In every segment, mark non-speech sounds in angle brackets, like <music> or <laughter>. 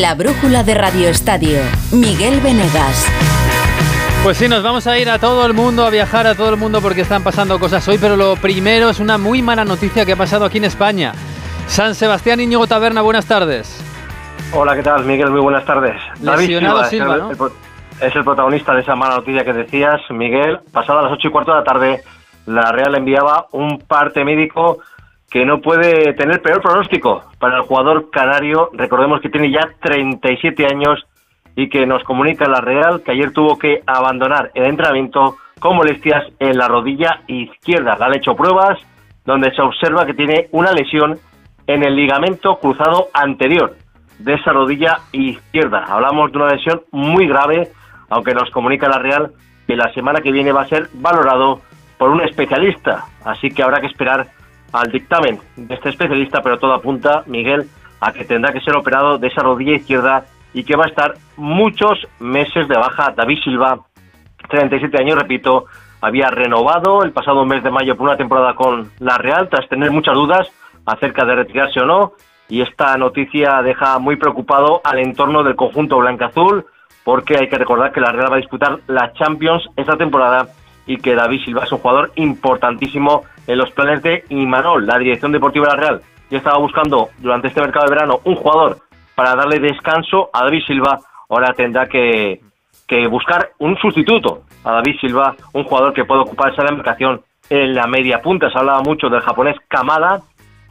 La brújula de Radio Estadio. Miguel Venegas. Pues sí, nos vamos a ir a todo el mundo, a viajar a todo el mundo porque están pasando cosas hoy, pero lo primero es una muy mala noticia que ha pasado aquí en España. San Sebastián Íñigo Taberna, buenas tardes. Hola, ¿qué tal, Miguel? Muy buenas tardes. Lesionado Silva, ¿no? es el protagonista de esa mala noticia que decías, Miguel. Pasado a las ocho y cuarto de la tarde, la Real enviaba un parte médico que no puede tener peor pronóstico para el jugador canario. Recordemos que tiene ya 37 años y que nos comunica la Real que ayer tuvo que abandonar el entrenamiento con molestias en la rodilla izquierda. Le han hecho pruebas donde se observa que tiene una lesión en el ligamento cruzado anterior de esa rodilla izquierda. Hablamos de una lesión muy grave aunque nos comunica la Real que la semana que viene va a ser valorado por un especialista, así que habrá que esperar al dictamen de este especialista, pero todo apunta, Miguel, a que tendrá que ser operado de esa rodilla izquierda y que va a estar muchos meses de baja. David Silva, 37 años, repito, había renovado el pasado mes de mayo por una temporada con la Real, tras tener muchas dudas acerca de retirarse o no, y esta noticia deja muy preocupado al entorno del conjunto blanca-azul, porque hay que recordar que la Real va a disputar la Champions esta temporada y que David Silva es un jugador importantísimo en los planes de Imanol, la dirección deportiva de la Real. Ya estaba buscando durante este mercado de verano un jugador para darle descanso a David Silva, ahora tendrá que, buscar un sustituto a David Silva, un jugador que pueda ocupar esa demarcación en la media punta. Se hablaba mucho del japonés Kamada,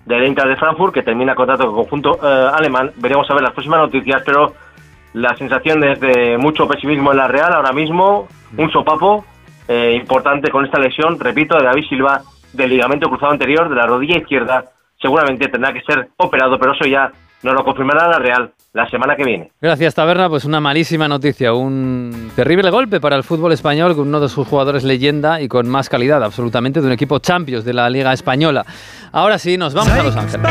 del Inter de Frankfurt, que termina contrato con el conjunto eh, alemán. Veremos a ver las próximas noticias, pero la sensación es de mucho pesimismo en la Real ahora mismo, un sopapo eh, importante con esta lesión, repito, de David Silva del ligamento cruzado anterior de la rodilla izquierda, seguramente tendrá que ser operado, pero eso ya nos lo confirmará la Real la semana que viene. Gracias, Taberna. Pues una malísima noticia, un terrible golpe para el fútbol español con uno de sus jugadores leyenda y con más calidad absolutamente de un equipo Champions de la Liga Española. Ahora sí, nos vamos a Los Ángeles.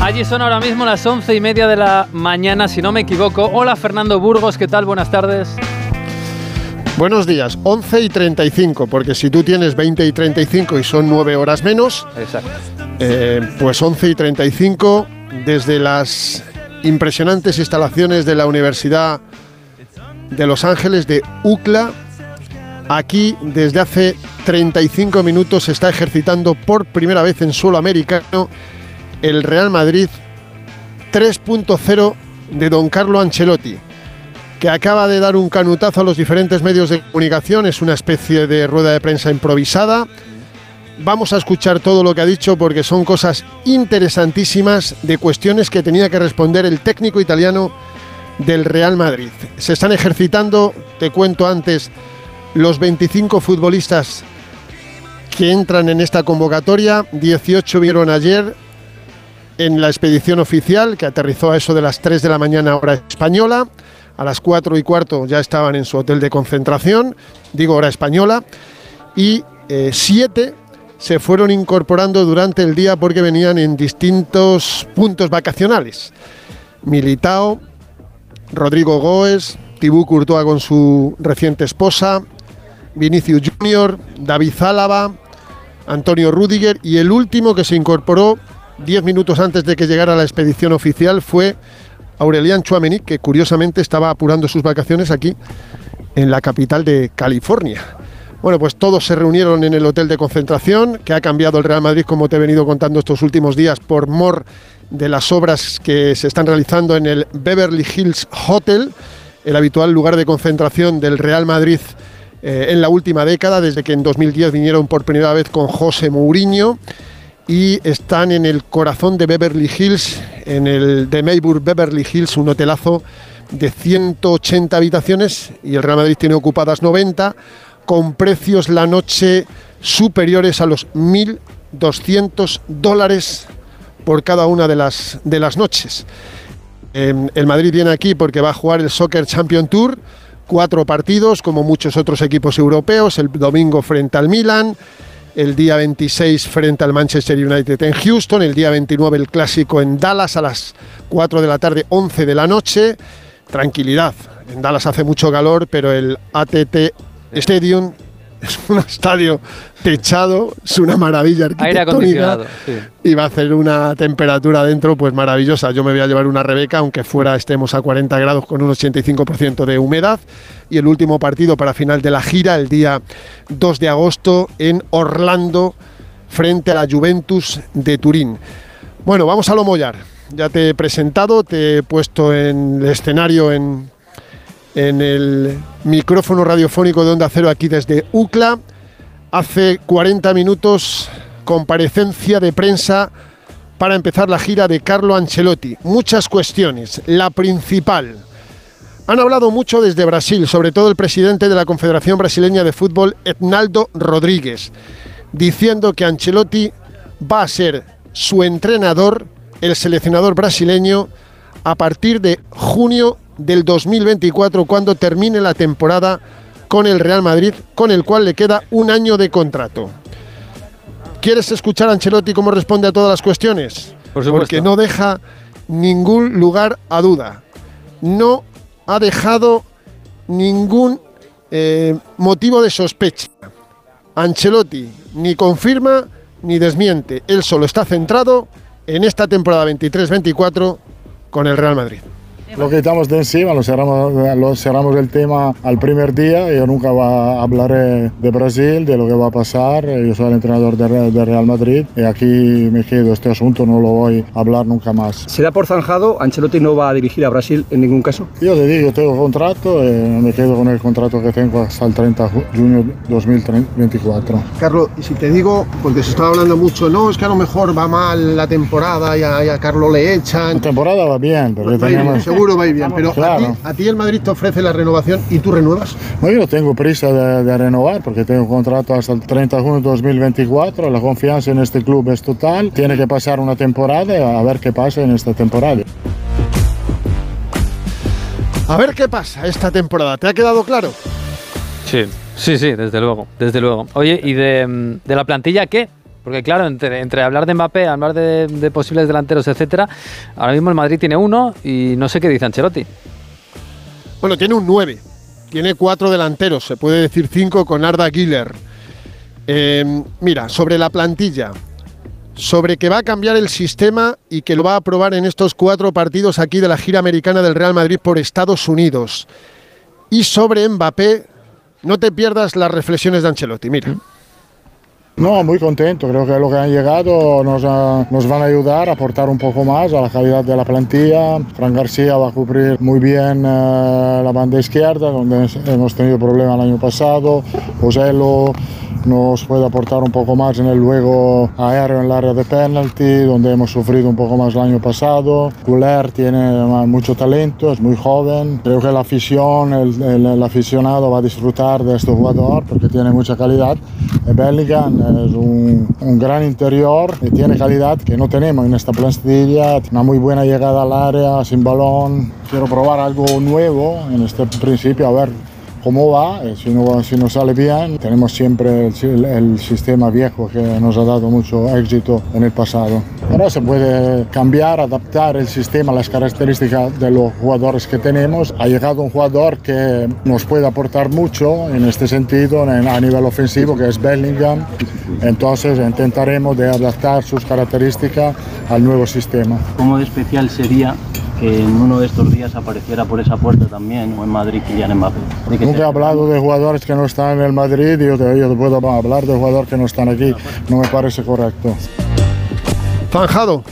Allí son ahora mismo las once y media de la mañana, si no me equivoco. Hola Fernando Burgos, ¿qué tal? Buenas tardes. Buenos días, 11 y 35, porque si tú tienes 20 y 35 y son 9 horas menos, Exacto. Eh, pues 11 y 35 desde las impresionantes instalaciones de la Universidad de Los Ángeles de UCLA. Aquí desde hace 35 minutos se está ejercitando por primera vez en suelo americano el Real Madrid 3.0 de Don Carlo Ancelotti, que acaba de dar un canutazo a los diferentes medios de comunicación. Es una especie de rueda de prensa improvisada. Vamos a escuchar todo lo que ha dicho porque son cosas interesantísimas de cuestiones que tenía que responder el técnico italiano del Real Madrid. Se están ejercitando, te cuento antes, los 25 futbolistas que entran en esta convocatoria. 18 vieron ayer en la expedición oficial que aterrizó a eso de las 3 de la mañana hora española. A las 4 y cuarto ya estaban en su hotel de concentración, digo hora española. Y 7 eh, se fueron incorporando durante el día porque venían en distintos puntos vacacionales. Militao, Rodrigo Goes, Tibú Courtois con su reciente esposa, Vinicius Junior, David Zálava, Antonio Rudiger y el último que se incorporó diez minutos antes de que llegara la expedición oficial fue Aurelian Chouameni, que curiosamente estaba apurando sus vacaciones aquí en la capital de California. Bueno, pues todos se reunieron en el hotel de concentración, que ha cambiado el Real Madrid, como te he venido contando estos últimos días, por mor de las obras que se están realizando en el Beverly Hills Hotel, el habitual lugar de concentración del Real Madrid eh, en la última década, desde que en 2010 vinieron por primera vez con José Mourinho y están en el corazón de Beverly Hills, en el de Maybury Beverly Hills, un hotelazo de 180 habitaciones y el Real Madrid tiene ocupadas 90 con precios la noche superiores a los 1.200 dólares por cada una de las, de las noches. Em, el Madrid viene aquí porque va a jugar el Soccer Champion Tour, cuatro partidos como muchos otros equipos europeos, el domingo frente al Milan, el día 26 frente al Manchester United en Houston, el día 29 el clásico en Dallas a las 4 de la tarde, 11 de la noche. tranquilidad. En Dallas hace mucho calor, pero el ATT Stadium es <laughs> un estadio techado, es una maravilla Aire arquitectónica acondicionado. sí. y va a hacer una temperatura dentro pues maravillosa. Yo me voy a llevar una Rebeca, aunque fuera estemos a 40 grados con un 85% de humedad. Y el último partido para final de la gira, el día 2 de agosto en Orlando, frente a la Juventus de Turín. Bueno, vamos a lo mollar. Ya te he presentado, te he puesto en el escenario en, en el micrófono radiofónico de Onda Cero aquí desde UCLA. Hace 40 minutos, comparecencia de prensa para empezar la gira de Carlo Ancelotti. Muchas cuestiones. La principal. Han hablado mucho desde Brasil, sobre todo el presidente de la Confederación Brasileña de Fútbol, Ednaldo Rodríguez, diciendo que Ancelotti va a ser su entrenador, el seleccionador brasileño, a partir de junio del 2024, cuando termine la temporada con el Real Madrid, con el cual le queda un año de contrato. ¿Quieres escuchar a Ancelotti cómo responde a todas las cuestiones? Por. Porque no deja ningún lugar a duda. No ha dejado ningún eh, motivo de sospecha. Ancelotti ni confirma ni desmiente. Él solo está centrado en esta temporada 23-24 con el Real Madrid. Lo quitamos de encima, lo cerramos, lo cerramos el tema al primer día. Yo nunca va, hablaré de Brasil, de lo que va a pasar. Yo soy el entrenador de Real, de Real Madrid y aquí me quedo. Este asunto no lo voy a hablar nunca más. ¿Se da por zanjado? ¿Ancelotti no va a dirigir a Brasil en ningún caso? Yo te digo, tengo contrato, eh, me quedo con el contrato que tengo hasta el 30 de junio 2024. Carlos, y si te digo, porque se estaba hablando mucho, no, es que a lo mejor va mal la temporada y a, y a Carlos le echan. La temporada va bien, porque tenemos... seguro va a ir bien, pero a, ti, Claro. a ti el Madrid te ofrece la renovación y tú renuevas. No, yo tengo prisa de, de renovar porque tengo contrato hasta el 30 de junio de 2024. La confianza en este club es total. Tiene que pasar una temporada a ver qué pasa en esta temporada. A ver qué pasa esta temporada, ¿te ha quedado claro? Sí, sí, sí, desde luego, desde luego. Oye, ¿y de, de la plantilla qué? Porque claro, entre, hablar de Mbappé, hablar de, posibles delanteros, etcétera, ahora mismo el Madrid tiene uno y no sé qué dice Ancelotti. Bueno, tiene un 9, tiene cuatro delanteros, se puede decir cinco con Arda Güler. Eh, mira, sobre la plantilla, sobre que va a cambiar el sistema y que lo va a aprobar en estos cuatro partidos aquí de la gira americana del Real Madrid por Estados Unidos. Y sobre Mbappé, no te pierdas las reflexiones de Ancelotti, mira. No, muy contento. Creo que lo que han llegado nos, van a ayudar a aportar un poco más a la calidad de la plantilla. Fran García va a cubrir muy bien eh, la banda izquierda, donde hemos tenido problemas el año pasado. Joselo nos puede aportar un poco más en el luego aéreo en el área de penalty, donde hemos sufrido un poco más el año pasado. Guller tiene mucho talento, es muy joven. Creo que la afición, el, el- aficionado va a disfrutar de este jugador porque tiene mucha calidad. Bellingham es un, gran interior y tiene calidad que no tenemos en esta plantilla. Una muy buena llegada al área, sin balón. Quiero probar algo nuevo en este principio, a ver cómo va, eh, si no, sale bien. Tenemos siempre el, el sistema viejo que nos ha dado mucho éxito en el pasado. Ahora se puede cambiar, adaptar el sistema a las características de los jugadores que tenemos. Ha llegado un jugador que nos puede aportar mucho en este sentido en- a nivel ofensivo, que es Bellingham. Entonces intentaremos de adaptar sus características al nuevo sistema. ¿Cómo de especial sería que en uno de estos días apareciera por esa puerta también, o en Madrid, Kylian Mbappé? ¿De qué Nunca he hablado de jugadores que no están en el Madrid y yo te, yo te puedo hablar de jugadores que no están aquí. No me parece correcto. Zanjado.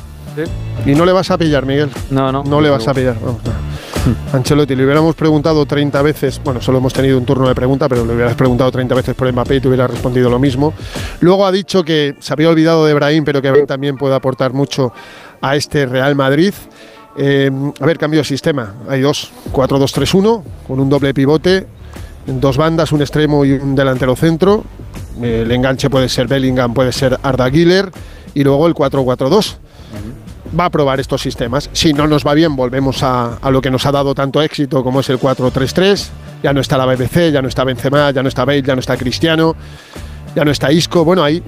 Y no le vas a pillar, Miguel. No, no. No le vas a pillar. Vamos, no. Ancelotti, le hubiéramos preguntado 30 veces, bueno, solo hemos tenido un turno de pregunta, pero le hubieras preguntado 30 veces por Mbappé y te hubiera respondido lo mismo. Luego ha dicho que se había olvidado de Brahim, pero que también puede aportar mucho a este Real Madrid. Eh, a ver, cambio de sistema. Hay dos, 4-2-3-1, con un doble pivote, dos bandas, un extremo y un delantero centro. El enganche puede ser Bellingham, puede ser Arda Güler, y luego el 4-4-2 va a probar estos sistemas. Si no nos va bien, volvemos a, a lo que nos ha dado tanto éxito como es el 4-3-3. Ya no está la BBC, ya no está Benzema, ya no está Bale, ya no está Cristiano, ya no está Isco. Bueno, ahí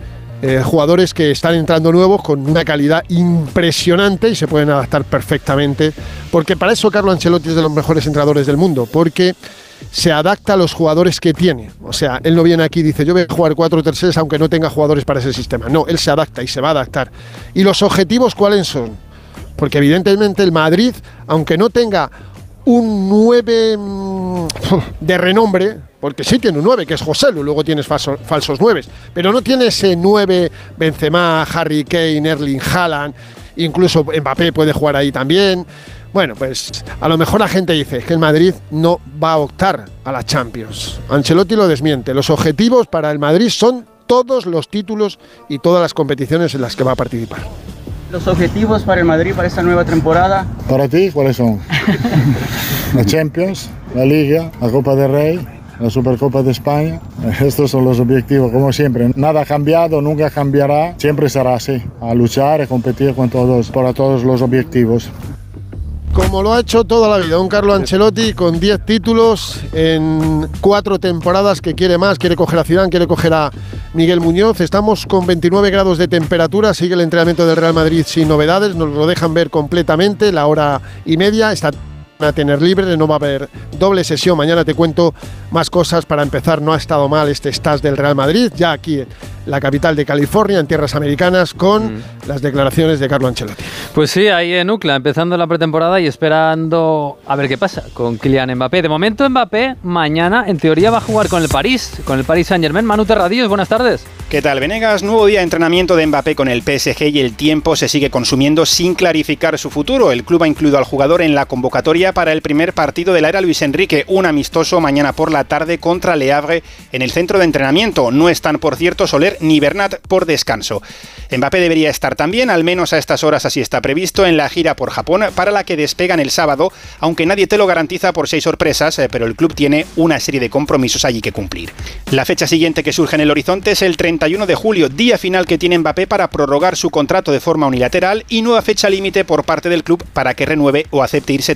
eh, jugadores que están entrando nuevos con una calidad impresionante y se pueden adaptar perfectamente, porque para eso Carlo Ancelotti es de los mejores entrenadores del mundo, porque se adapta a los jugadores que tiene. O sea, él no viene aquí y dice, yo voy a jugar 4 3 aunque no tenga jugadores para ese sistema. No, él se adapta y se va a adaptar. ¿Y los objetivos cuáles son? Porque evidentemente el Madrid, aunque no tenga un 9 mm, de renombre, porque sí tiene un 9, que es José Lu, luego tienes falso- falsos 9, pero no tiene ese 9 Benzema, Harry Kane, Erling Haaland, incluso Mbappé puede jugar ahí también. Bueno, pues a lo mejor la gente dice que el Madrid no va a optar a la Champions. Ancelotti lo desmiente. Los objetivos para el Madrid son todos los títulos y todas las competiciones en las que va a participar. Los objetivos para el Madrid para esta nueva temporada. Para ti, ¿cuáles son? La Champions, la Liga, la Copa del Rey, la Supercopa de España. Estos son los objetivos, como siempre. Nada ha cambiado, nunca cambiará. Siempre será así, a luchar y competir con todos, para todos los objetivos. Como lo ha hecho toda la vida un Carlo Ancelotti con 10 títulos en cuatro temporadas que quiere más, quiere coger a Zidane, quiere coger a Miguel Muñoz. Estamos con 29 grados de temperatura, sigue el entrenamiento del Real Madrid sin novedades, nos lo dejan ver completamente, la hora y media, está a tener libre, no va a haber doble sesión. Mañana te cuento más cosas. Para empezar, no ha estado mal este stage del Real Madrid, ya aquí en la capital de California, en tierras americanas, con las declaraciones de Carlo Ancelotti. Pues sí, ahí en UCLA, empezando la pretemporada y esperando a ver qué pasa con Kylian Mbappé. De momento Mbappé mañana en teoría va a jugar con el París, con el Paris Saint Germain. Manu Terradillos, buenas tardes. ¿Qué tal, Venegas? Nuevo día de entrenamiento de Mbappé con el PSG y el tiempo se sigue consumiendo sin clarificar su futuro. El club ha incluido al jugador en la convocatoria para el primer partido de la era Luis Enrique, un amistoso mañana por la tarde contra Le Havre en el centro de entrenamiento. No están, por cierto, Soler ni Bernat por descanso. Mbappé debería estar también, al menos a estas horas así está previsto, en la gira por Japón, para la que despegan el sábado, aunque nadie te lo garantiza por seis sorpresas, eh, pero el club tiene una serie de compromisos allí que cumplir. La fecha siguiente que surge en el horizonte es el 31 de julio, día final que tiene Mbappé para prorrogar su contrato de forma unilateral y nueva fecha límite por parte del club para que renueve o acepte irse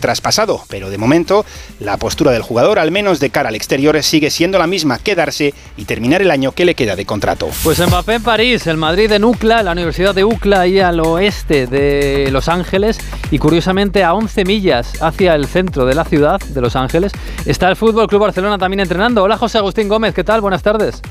Pero de momento, la postura del jugador, al menos de cara al exterior, sigue siendo la misma, quedarse y terminar el año que le queda de contrato. Pues Mbappé en París, el Madrid en UCLA, la Universidad de UCLA ahí al oeste de Los Ángeles y curiosamente a 11 millas hacia el centro de la ciudad de Los Ángeles está el Fútbol Club Barcelona también entrenando. Hola José Agustín Gómez, ¿qué tal? Buenas tardes.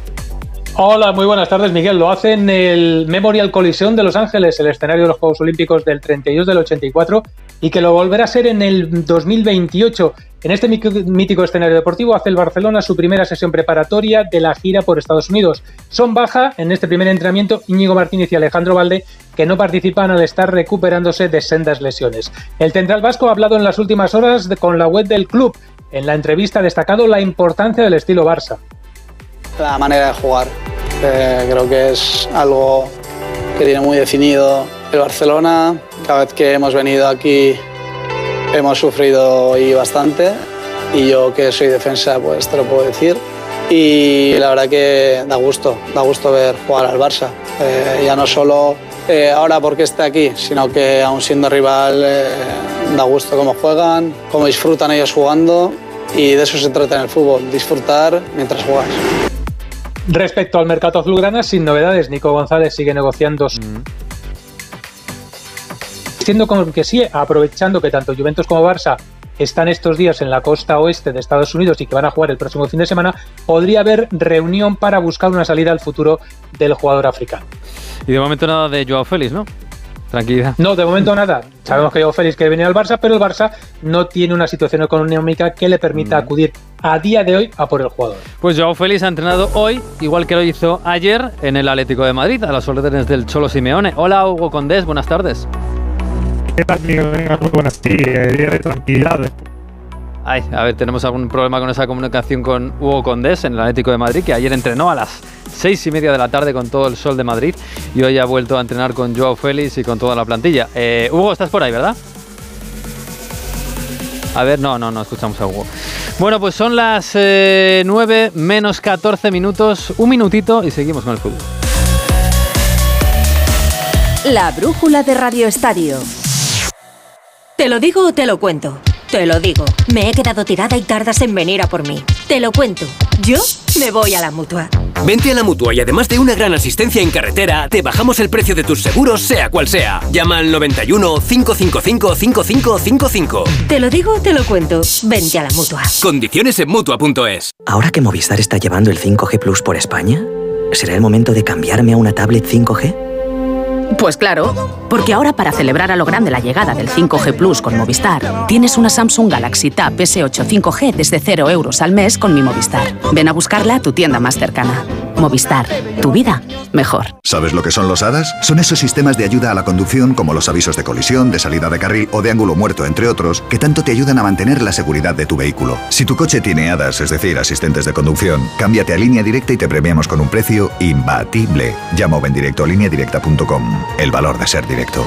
Hola, muy buenas tardes, Miguel. Lo hace en el Memorial Coliseum de Los Ángeles, el escenario de los Juegos Olímpicos del 32 del 84, y que lo volverá a ser en el 2028. En este mítico escenario deportivo hace el Barcelona su primera sesión preparatoria de la gira por Estados Unidos. Son baja en este primer entrenamiento Íñigo Martínez y Alejandro Valde, que no participan al estar recuperándose de sendas lesiones. El central vasco ha hablado en las últimas horas con la web del club. En la entrevista ha destacado la importancia del estilo Barça. La manera de jugar. Eh, creo que es algo que tiene muy definido el Barcelona. Cada vez que hemos venido aquí hemos sufrido y bastante. Y yo que soy defensa, pues te lo puedo decir. Y la verdad que da gusto, da gusto ver jugar al Barça. Eh, ya no solo eh, ahora porque esté aquí, sino que aún siendo rival eh, da gusto cómo juegan, cómo disfrutan ellos jugando. Y de eso se trata en el fútbol, disfrutar mientras juegas. Respecto al mercado azulgrana, sin novedades, Nico González sigue negociando. su- Siendo como que sí, aprovechando que tanto Juventus como Barça están estos días en la costa oeste de Estados Unidos y que van a jugar el próximo fin de semana, podría haber reunión para buscar una salida al futuro del jugador africano. Y de momento nada de Joao Félix, ¿no? Tranquilidad. No, de momento nada. Sabemos que Joao Félix quiere venir al Barça, pero el Barça no tiene una situación económica que le permita acudir a día de hoy a por el jugador. Pues Joao Félix ha entrenado hoy, igual que lo hizo ayer en el Atlético de Madrid, a las órdenes del Cholo Simeone. Hola Hugo Condés, buenas tardes. ¿Qué tal, Miguel? Venga, muy buenas. Sí, eh, día de tranquilidad. Ay, a ver, tenemos algún problema con esa comunicación con Hugo Condés en el Atlético de Madrid, que ayer entrenó a las seis y media de la tarde con todo el sol de Madrid y hoy ha vuelto a entrenar con Joao Félix y con toda la plantilla. Eh, Hugo, estás por ahí, ¿verdad? A ver, no, no, no escuchamos a Hugo. Bueno, pues son las eh, 9 menos 14 minutos, un minutito y seguimos con el fútbol. La brújula de Radio Estadio. ¿Te lo digo o te lo cuento? Te lo digo. Me he quedado tirada y tardas en venir a por mí. Te lo cuento. Yo me voy a la mutua. Vente a la mutua y además de una gran asistencia en carretera, te bajamos el precio de tus seguros, sea cual sea. Llama al 91 555 5555. Te lo digo, te lo cuento. Vente a la mutua. Condiciones en mutua.es. Ahora que Movistar está llevando el 5G Plus por España, ¿será el momento de cambiarme a una tablet 5G? Pues claro, porque ahora para celebrar a lo grande la llegada del 5G Plus con Movistar, tienes una Samsung Galaxy Tab S8 5G desde 0 euros al mes con mi Movistar. Ven a buscarla a tu tienda más cercana. Movistar, tu vida mejor. ¿Sabes lo que son los HADAS? Son esos sistemas de ayuda a la conducción como los avisos de colisión, de salida de carril o de ángulo muerto, entre otros, que tanto te ayudan a mantener la seguridad de tu vehículo. Si tu coche tiene HADAS, es decir, asistentes de conducción, cámbiate a línea directa y te premiamos con un precio imbatible. Llama o ven directo a lineadirecta.com. El valor de ser directo.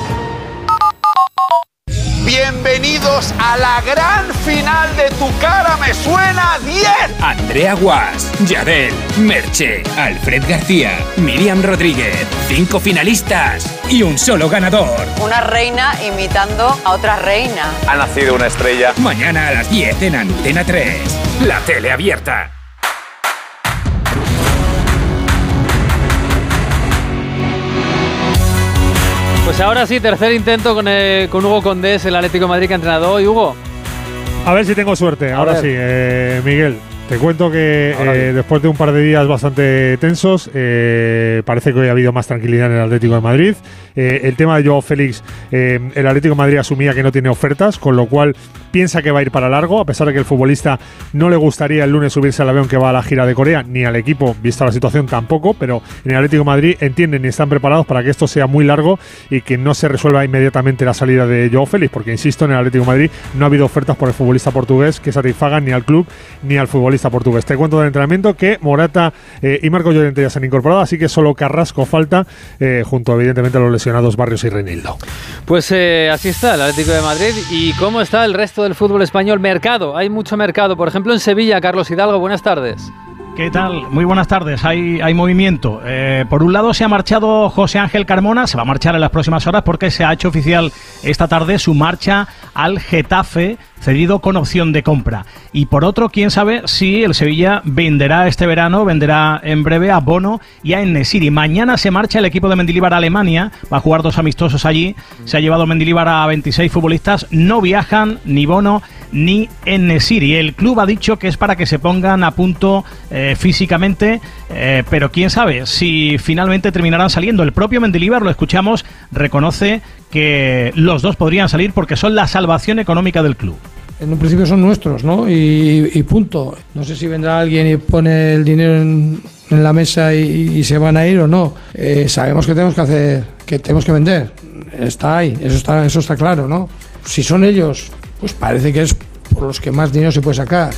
Bienvenidos a la gran final de Tu cara me suena 10. Andrea Guas, Yadel, Merche, Alfred García, Miriam Rodríguez. Cinco finalistas y un solo ganador. Una reina imitando a otra reina. Ha nacido una estrella. Mañana a las 10 en Antena 3. La tele abierta. Pues ahora sí, tercer intento con, eh, con Hugo Condés, el Atlético de Madrid que ha entrenado hoy. Hugo. A ver si tengo suerte. A Ahora ver. sí, eh, Miguel. Te cuento que eh, después de un par de días bastante tensos, eh, parece que hoy ha habido más tranquilidad en el Atlético de Madrid. Eh, el tema de Joao Félix, eh, el Atlético de Madrid asumía que no tiene ofertas, con lo cual piensa que va a ir para largo, a pesar de que el futbolista no le gustaría el lunes subirse al avión que va a la gira de Corea, ni al equipo, vista la situación tampoco, pero en el Atlético de Madrid entienden y están preparados para que esto sea muy largo y que no se resuelva inmediatamente la salida de Joao Félix, porque insisto, en el Atlético de Madrid no ha habido ofertas por el futbolista portugués que satisfagan ni al club ni al futbolista portugués. Te cuento del entrenamiento que Morata eh, y Marco Llorente ya se han incorporado, así que solo Carrasco falta, eh, junto evidentemente a los lesionados Barrios y Reinildo. Pues eh, así está el Atlético de Madrid. ¿Y cómo está el resto del fútbol español? Mercado, hay mucho mercado. Por ejemplo, en Sevilla, Carlos Hidalgo, buenas tardes. ¿Qué tal? Muy buenas tardes. Hay, hay movimiento. Eh, por un lado se ha marchado José Ángel Carmona, se va a marchar en las próximas horas porque se ha hecho oficial esta tarde su marcha al Getafe, cedido con opción de compra. Y por otro, quién sabe si el Sevilla venderá este verano, venderá en breve a Bono y a Enesiri. Mañana se marcha el equipo de Mendilibar a Alemania, va a jugar dos amistosos allí. Se ha llevado Mendilibar a 26 futbolistas, no viajan ni Bono ni Enesiri. El club ha dicho que es para que se pongan a punto eh, físicamente, eh, pero quién sabe si finalmente terminarán saliendo. El propio Mendilibar, lo escuchamos, reconoce que los dos podrían salir porque son la salvación económica del club. En un principio son nuestros, ¿no? Y, punto. No sé si vendrá alguien y pone el dinero en, en la mesa y, y se van a ir o no. Eh, sabemos que tenemos que hacer, que tenemos que vender. Está ahí, eso está, eso está claro, ¿no? Si son ellos, pues parece que es por los que más dinero se puede sacar.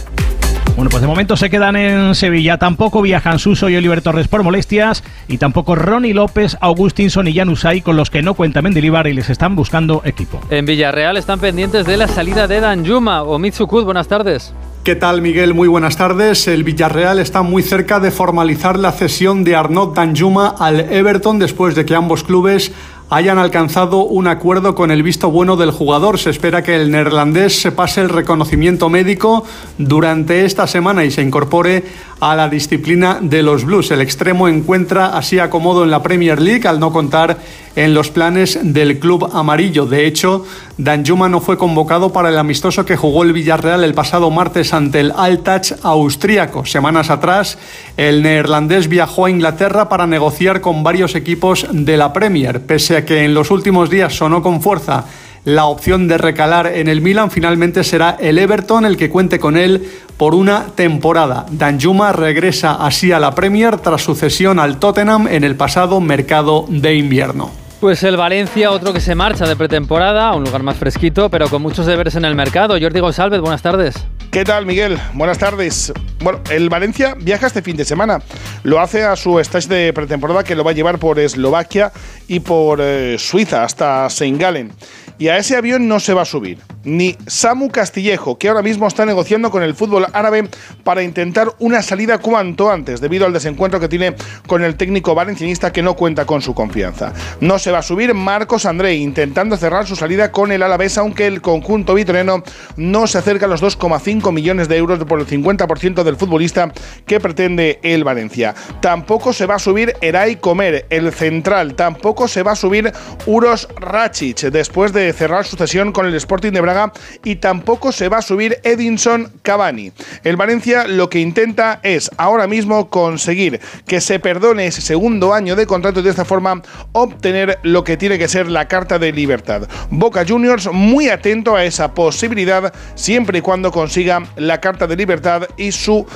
Bueno, pues de momento se quedan en Sevilla. Tampoco viajan Suso y Oliver Torres por molestias. Y tampoco Ronnie López, Augustinson y Janusay, con los que no cuenta Mendilibar y les están buscando equipo. En Villarreal están pendientes de la salida de Danjuma o Mitsukut. Buenas tardes. ¿Qué tal, Miguel? Muy buenas tardes. El Villarreal está muy cerca de formalizar la cesión de Arnaud Danjuma al Everton después de que ambos clubes hayan alcanzado un acuerdo con el visto bueno del jugador. Se espera que el neerlandés se pase el reconocimiento médico durante esta semana y se incorpore a la disciplina de los Blues. El extremo encuentra así acomodo en la Premier League al no contar en los planes del club amarillo. De hecho, Danjuma no fue convocado para el amistoso que jugó el Villarreal el pasado martes ante el Altach austríaco. Semanas atrás, el neerlandés viajó a Inglaterra para negociar con varios equipos de la Premier. Pese a que en los últimos días sonó con fuerza la opción de recalar en el Milan, finalmente será el Everton el que cuente con él por una temporada. Danjuma regresa así a la Premier tras su cesión al Tottenham en el pasado mercado de invierno. Pues el Valencia, otro que se marcha de pretemporada, a un lugar más fresquito, pero con muchos deberes en el mercado. Jordi González, buenas tardes. ¿Qué tal, Miguel? Buenas tardes. Bueno, el Valencia viaja este fin de semana. Lo hace a su stage de pretemporada que lo va a llevar por Eslovaquia y por eh, Suiza hasta Saint Gallen. Y a ese avión no se va a subir. ni Samu Castillejo, que ahora mismo está negociando con el fútbol árabe para intentar una salida cuanto antes, debido al desencuentro que tiene con el técnico valencianista que no cuenta con su confianza. No se va a subir Marcos André, intentando cerrar su salida con el Alavés, aunque el conjunto vitoreno no se acerca a los 2,5 millones de euros por el 50% del futbolista que pretende el Valencia. Tampoco se va a subir Eray Comer, el central. Tampoco se va a subir Uros Racic, después de cerrar su cesión con el Sporting de Braga. Y tampoco se va a subir Edinson Cavani. El Valencia lo que intenta es ahora mismo conseguir que se perdone ese segundo año de contrato y de esta forma obtener lo que tiene que ser la carta de libertad. Boca Juniors muy atento a esa posibilidad siempre y cuando consiga la carta de libertad y su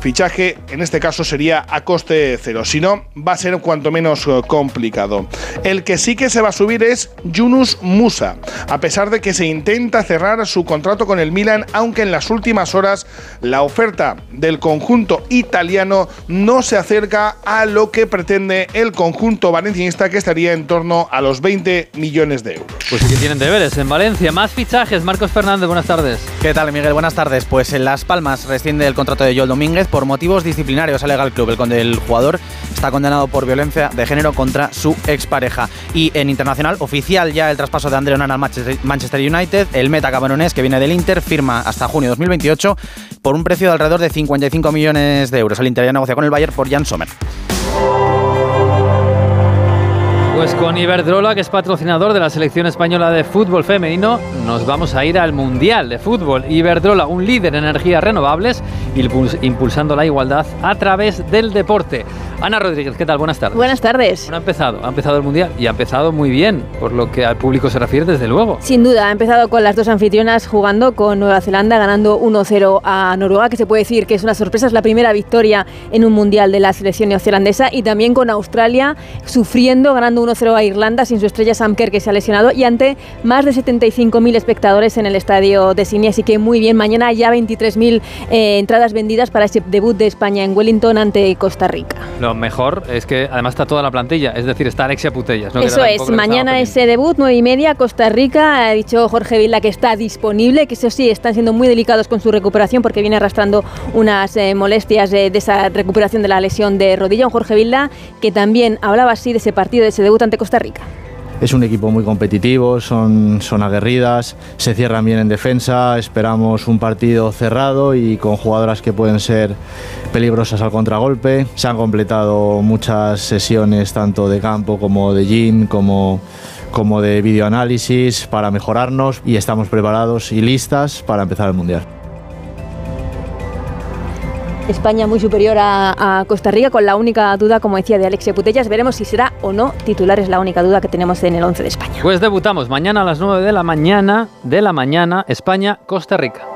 fichaje en este caso sería a coste cero. Si no, va a ser cuanto menos eh, complicado. El que sí que se va a subir es Yunus Musa, a pesar de que se intenta cerrar su contrato con el Milan, aunque en las últimas horas la oferta del conjunto italiano no se acerca a lo que pretende el conjunto valencianista, que estaría en torno a los 20 millones de euros. Pues sí que tienen deberes en Valencia. Más fichajes. Marcos Fernández, buenas tardes. ¿Qué tal, Miguel? Buenas tardes. Pues en Las Palmas rescinde el contrato de Joel Domínguez por motivos disciplinarios, alega el club. El, el jugador está condenado por violencia de género contra su expareja. Y en internacional, oficial ya el traspaso de André Onana al Manchester United. El meta cameronés que viene del Inter firma hasta junio de 2028 por un precio de alrededor de 55 millones de euros. El Inter ya negocia con el Bayern por Jan Sommer. Pues con Iberdrola, que es patrocinador de la selección española de fútbol femenino, nos vamos a ir al Mundial de Fútbol. Iberdrola, un líder en energías renovables, impulsando la igualdad a través del deporte. Ana Rodríguez, ¿qué tal? Buenas tardes. Buenas tardes. Bueno, ha empezado, ha empezado el Mundial y ha empezado muy bien, por lo que al público se refiere, desde luego. Sin duda, ha empezado con las dos anfitrionas jugando con Nueva Zelanda, ganando 1-0 a Noruega, que se puede decir que es una sorpresa, es la primera victoria en un Mundial de la selección neozelandesa, y también con Australia sufriendo, ganando 1-0 a Irlanda sin su estrella Sam Kerr, que se ha lesionado, y ante más de 75.000 espectadores en el estadio de Sydney, así que muy bien. Mañana ya 23.000 eh, entradas vendidas para ese debut de España en Wellington ante Costa Rica. Lo mejor es que además está toda la plantilla, es decir, está Alexia Putellas. ¿no? Eso es, mañana ese debut, 9 y media, Costa Rica. Ha dicho Jorge Vila que está disponible, que eso sí, están siendo muy delicados con su recuperación porque viene arrastrando unas eh, molestias de, de, esa recuperación de la lesión de rodilla. Un Jorge Vila que también hablaba así de ese partido, de ese debut ante Costa Rica. Es un equipo muy competitivo, son, son aguerridas, se cierran bien en defensa, esperamos un partido cerrado y con jugadoras que pueden ser peligrosas al contragolpe. Se han completado muchas sesiones tanto de campo como de gym, como, como de videoanálisis para mejorarnos y estamos preparados y listas para empezar el Mundial. España muy superior a, Costa Rica, con la única duda, como decía, de Alexia Putellas. Veremos si será o no titular, es la única duda que tenemos en el 11 de España. Pues debutamos mañana a las 9 de la mañana, de la mañana, España-Costa Rica.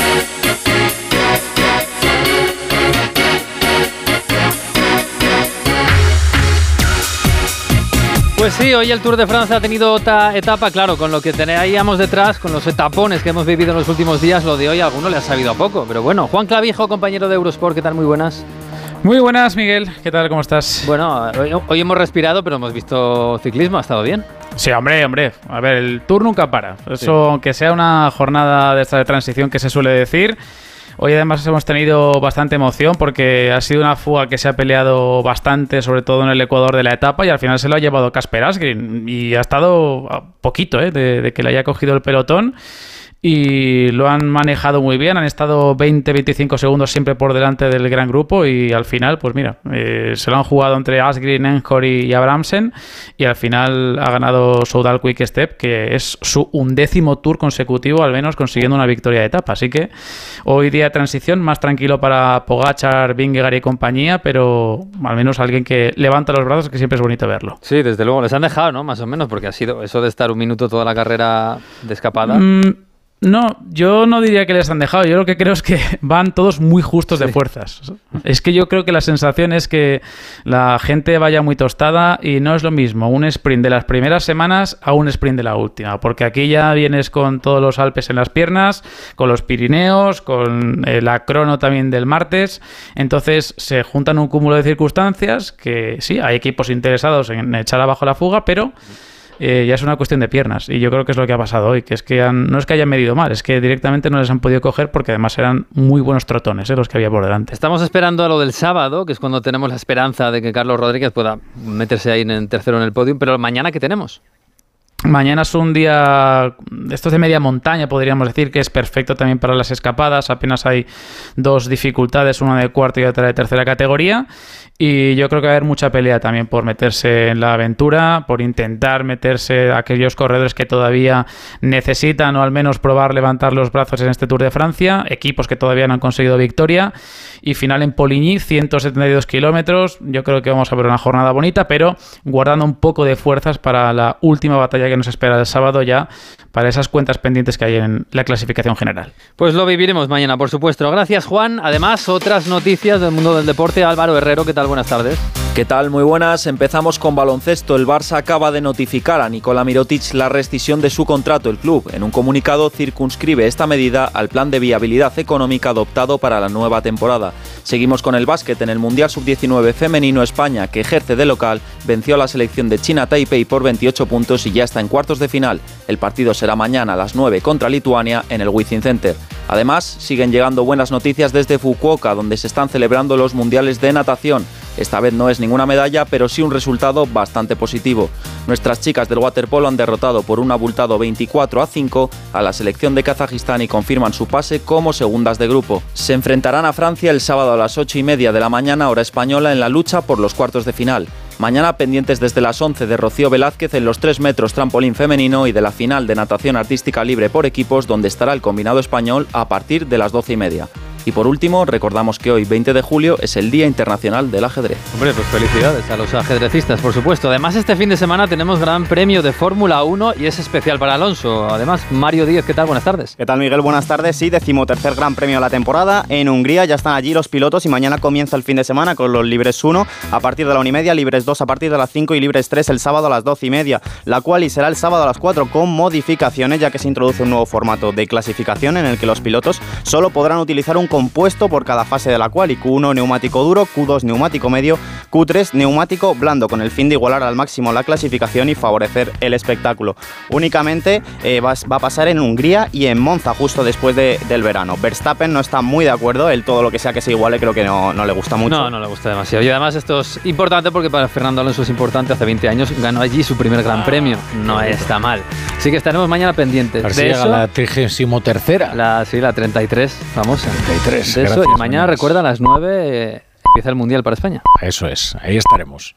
Pues sí, hoy el Tour de Francia ha tenido otra etapa, claro, con lo que teníamos detrás, con los etapones que hemos vivido en los últimos días, lo de hoy a alguno le ha sabido a poco, pero bueno. Juan Clavijo, compañero de Eurosport, ¿qué tal? Muy buenas. Muy buenas, Miguel. ¿Qué tal? ¿Cómo estás? Bueno, hoy, hoy hemos respirado, pero hemos visto ciclismo, ha estado bien. Sí, hombre, hombre. A ver, el Tour nunca para. Eso, sí. aunque sea una jornada de esta de transición que se suele decir. Hoy además hemos tenido bastante emoción porque ha sido una fuga que se ha peleado bastante, sobre todo en el Ecuador de la etapa, y al final se lo ha llevado Casper Asgreen. Y ha estado a poquito ¿eh? de, de que le haya cogido el pelotón y lo han manejado muy bien, han estado 20-25 segundos siempre por delante del gran grupo y al final, pues mira, eh, se lo han jugado entre Asgreen, Enjori y Abramsen y al final ha ganado Soudal Quick Step, que es su undécimo tour consecutivo, al menos consiguiendo una victoria de etapa. Así que hoy día de transición más tranquilo para Pogachar, Vingegaard y compañía, pero al menos alguien que levanta los brazos, que siempre es bonito verlo. Sí, desde luego, les han dejado, ¿no? Más o menos, porque ha sido eso de estar un minuto toda la carrera de escapada. Mm, No, yo no diría que les han dejado. Yo lo que creo es que <laughs> van todos muy justos de fuerzas. Es que yo creo que la sensación es que la gente vaya muy tostada y no es lo mismo un sprint de las primeras semanas a un sprint de la última. Porque aquí ya vienes con todos los Alpes en las piernas, con los Pirineos, con eh, la crono también del martes. Entonces se juntan un cúmulo de circunstancias que sí, hay equipos interesados en echar abajo la fuga, pero eh, ya es una cuestión de piernas. Y yo creo que es lo que ha pasado hoy, que es que han- no es que hayan medido mal, es que directamente no les han podido coger porque además eran muy buenos trotones eh, los que había por delante. Estamos esperando a lo del sábado, que es cuando tenemos la esperanza de que Carlos Rodríguez pueda meterse ahí en tercero en el podio, pero mañana ¿qué tenemos? Mañana es un día, esto es de media montaña, podríamos decir, que es perfecto también para las escapadas. Apenas hay dos dificultades, una de cuarta y otra de tercera categoría. Y yo creo que va a haber mucha pelea también por meterse en la aventura, por intentar meterse a aquellos corredores que todavía necesitan o al menos probar levantar los brazos en este Tour de Francia, equipos que todavía no han conseguido victoria. Y final en Poligny, 172 kilómetros. Yo creo que vamos a ver una jornada bonita, pero guardando un poco de fuerzas para la última batalla que nos espera el sábado ya, para esas cuentas pendientes que hay en la clasificación general. Pues lo viviremos mañana, por supuesto. Gracias, Juan. Además, otras noticias del mundo del deporte. Álvaro Herrero, ¿qué tal? Buenas tardes. ¿Qué tal? Muy buenas. Empezamos con baloncesto. El Barça acaba de notificar a Nikola Mirotic la rescisión de su contrato. El club, en un comunicado, circunscribe esta medida al plan de viabilidad económica adoptado para la nueva temporada. Seguimos con el básquet. En el Mundial Sub-19 femenino España, que ejerce de local, venció a la selección de China Taipei por 28 puntos y ya está en cuartos de final. El partido será mañana a las 9 contra Lituania en el Wizzing Center. Además, siguen llegando buenas noticias desde Fukuoka, donde se están celebrando los mundiales de natación. Esta vez no es ninguna medalla, pero sí un resultado bastante positivo. Nuestras chicas del waterpolo han derrotado por un abultado 24 a 5 a la selección de Kazajistán y confirman su pase como segundas de grupo. Se enfrentarán a Francia el sábado a las 8 y media de la mañana hora española en la lucha por los cuartos de final. Mañana pendientes desde las 11 de Rocío Velázquez en los 3 metros trampolín femenino y de la final de natación artística libre por equipos donde estará el combinado español a partir de las 12 y media. Y por último, recordamos que hoy, 20 de julio, es el Día Internacional del Ajedrez. Hombre, pues felicidades a los ajedrecistas, por supuesto. Además, este fin de semana tenemos gran premio de Fórmula 1 y es especial para Alonso. Además, Mario Díez, ¿qué tal? Buenas tardes. ¿Qué tal, Miguel? Buenas tardes. Sí, decimotercer gran premio de la temporada. En Hungría ya están allí los pilotos y mañana comienza el fin de semana con los libres 1 a partir de la 1 y media, libres 2 a partir de las 5 y libres 3 el sábado a las 12 y media. La cual y será el sábado a las 4 con modificaciones, ya que se introduce un nuevo formato de clasificación en el que los pilotos solo podrán utilizar un compuesto por cada fase de la cual y Q1 neumático duro, Q2 neumático medio, Q3 neumático blando, con el fin de igualar al máximo la clasificación y favorecer el espectáculo. Únicamente eh, va, va a pasar en Hungría y en Monza justo después de- del verano. Verstappen no está muy de acuerdo, él todo lo que sea que se iguale creo que no, no le gusta mucho. No, no le gusta demasiado. Y además esto es importante porque para Fernando Alonso es importante. Hace 20 años ganó allí su primer gran premio. No está mal. Así que estaremos mañana pendientes. A ver si de llega eso, la 33 La, sí, la 33, famosa. 33, De eso, gracias, y mañana, recuerda, a las 9 eh, empieza el Mundial para España. Eso es, ahí estaremos.